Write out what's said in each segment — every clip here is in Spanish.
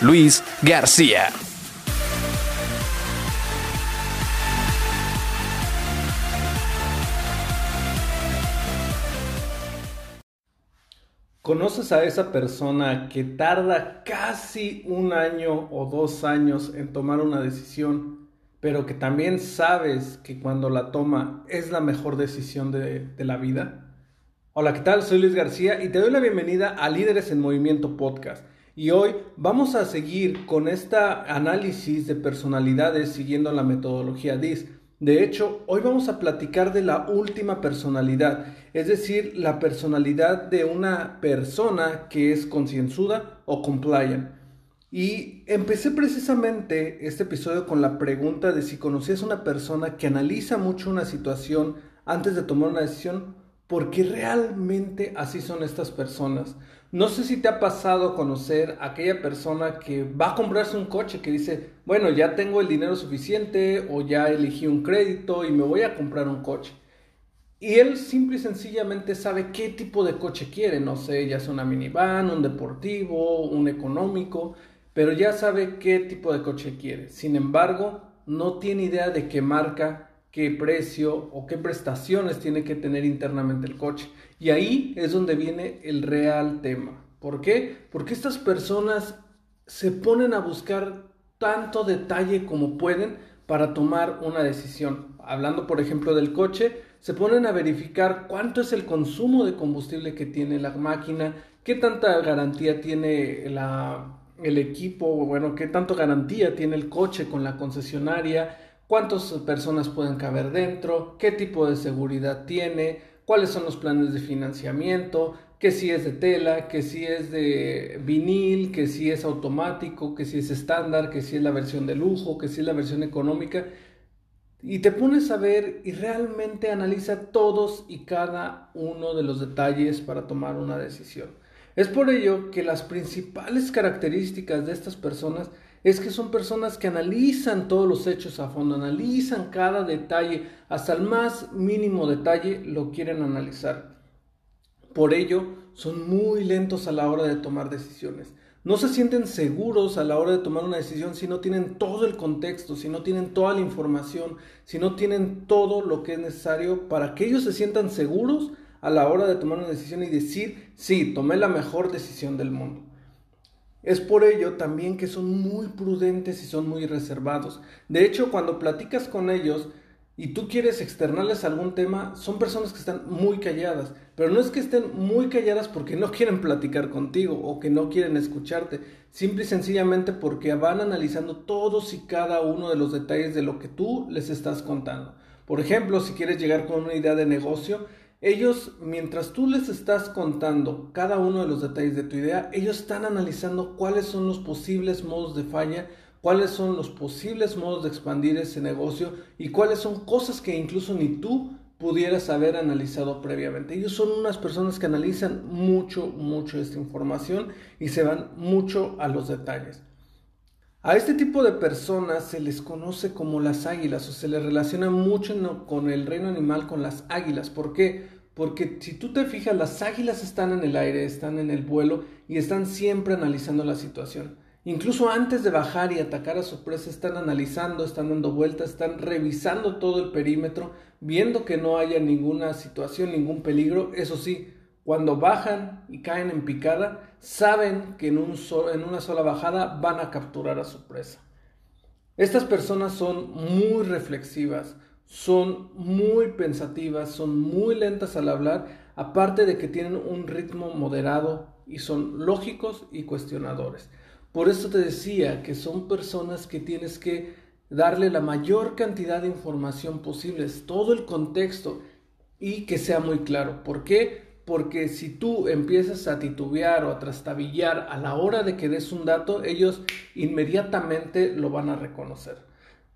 Luis García. ¿Conoces a esa persona que tarda casi un año o dos años en tomar una decisión, pero que también sabes que cuando la toma es la mejor decisión de, la vida? Hola, ¿qué tal? Soy Luis García y te doy la bienvenida a Líderes en Movimiento Podcast. Y hoy vamos a seguir con este análisis de personalidades siguiendo la metodología DIS. De hecho, hoy vamos a platicar de la última personalidad, es decir, la personalidad de una persona que es concienzuda o compliant. Y empecé precisamente este episodio con la pregunta de si conocías una persona que analiza mucho una situación antes de tomar una decisión, porque realmente así son estas personas. No sé si te ha pasado conocer a aquella persona que va a comprarse un coche que dice, bueno, ya tengo el dinero suficiente o ya elegí un crédito y me voy a comprar un coche. Y él simple y sencillamente sabe qué tipo de coche quiere, no sé, ya sea una minivan, un deportivo, un económico, pero ya sabe qué tipo de coche quiere. Sin embargo, no tiene idea de qué marca, qué precio o qué prestaciones tiene que tener internamente el coche. Y ahí es donde viene el real tema. ¿Por qué? Porque estas personas se ponen a buscar tanto detalle como pueden para tomar una decisión. Hablando, por ejemplo, del coche, se ponen a verificar cuánto es el consumo de combustible que tiene la máquina, qué tanta garantía tiene la, el equipo, bueno, qué tanto garantía tiene el coche con la concesionaria, cuántas personas pueden caber dentro, qué tipo de seguridad tiene, cuáles son los planes de financiamiento, que si es de tela, que si es de vinil, que si es automático, que si es estándar, que si es la versión de lujo, que si es la versión económica. Y te pones a ver y realmente analiza todos y cada uno de los detalles para tomar una decisión. Es por ello que las principales características de estas personas es que son personas que analizan todos los hechos a fondo, analizan cada detalle, hasta el más mínimo detalle lo quieren analizar. Por ello, son muy lentos a la hora de tomar decisiones. No se sienten seguros a la hora de tomar una decisión si no tienen todo el contexto, si no tienen toda la información, si no tienen todo lo que es necesario para que ellos se sientan seguros a la hora de tomar una decisión y decir, sí, tomé la mejor decisión del mundo. Es por ello también que son muy prudentes y son muy reservados. De hecho, cuando platicas con ellos y tú quieres externarles algún tema, son personas que están muy calladas. Pero no es que estén muy calladas porque no quieren platicar contigo o que no quieren escucharte. Simple y sencillamente porque van analizando todos y cada uno de los detalles de lo que tú les estás contando. Por ejemplo, si quieres llegar con una idea de negocio, ellos, mientras tú les estás contando cada uno de los detalles de tu idea, ellos están analizando cuáles son los posibles modos de falla, cuáles son los posibles modos de expandir ese negocio y cuáles son cosas que incluso ni tú pudieras haber analizado previamente. Ellos son unas personas que analizan mucho, mucho esta información y se van mucho a los detalles. A este tipo de personas se les conoce como las águilas o se les relaciona mucho con el reino animal, con las águilas. ¿Por qué? Porque si tú te fijas, las águilas están en el aire, están en el vuelo y están siempre analizando la situación. Incluso antes de bajar y atacar a su presa, están analizando, están dando vueltas, están revisando todo el perímetro, viendo que no haya ninguna situación, ningún peligro. Eso sí, cuando bajan y caen en picada, saben que en, un en una sola bajada van a capturar a su presa. Estas personas son muy reflexivas, son muy pensativas, son muy lentas al hablar, aparte de que tienen un ritmo moderado y son lógicos y cuestionadores. Por eso te decía que son personas que tienes que darle la mayor cantidad de información posible, todo el contexto y que sea muy claro. ¿Por qué? Porque si tú empiezas a titubear o a trastabillar a la hora de que des un dato, ellos inmediatamente lo van a reconocer.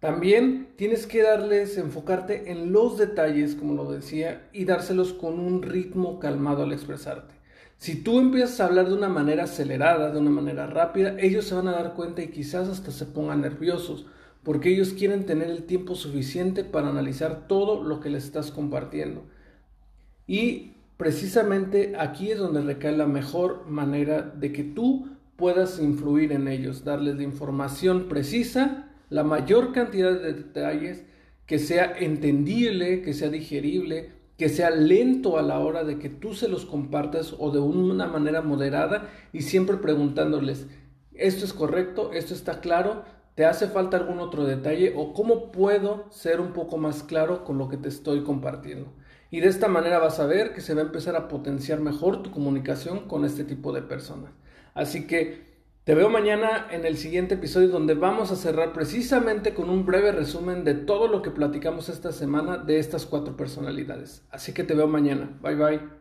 También tienes que darles, enfocarte en los detalles, como lo decía, y dárselos con un ritmo calmado al expresarte. Si tú empiezas a hablar de una manera acelerada, de una manera rápida, ellos se van a dar cuenta y quizás hasta se pongan nerviosos, porque ellos quieren tener el tiempo suficiente para analizar todo lo que les estás compartiendo. Y precisamente aquí es donde recae la mejor manera de que tú puedas influir en ellos, darles información precisa, la mayor cantidad de detalles, que sea entendible, que sea digerible, que sea lento a la hora de que tú se los compartas o de una manera moderada y siempre preguntándoles, ¿esto es correcto? ¿Esto está claro? ¿Te hace falta algún otro detalle? ¿O cómo puedo ser un poco más claro con lo que te estoy compartiendo? Y de esta manera vas a ver que se va a empezar a potenciar mejor tu comunicación con este tipo de personas. Así que te veo mañana en el siguiente episodio donde vamos a cerrar precisamente con un breve resumen de todo lo que platicamos esta semana de estas cuatro personalidades. Así que te veo mañana. Bye bye.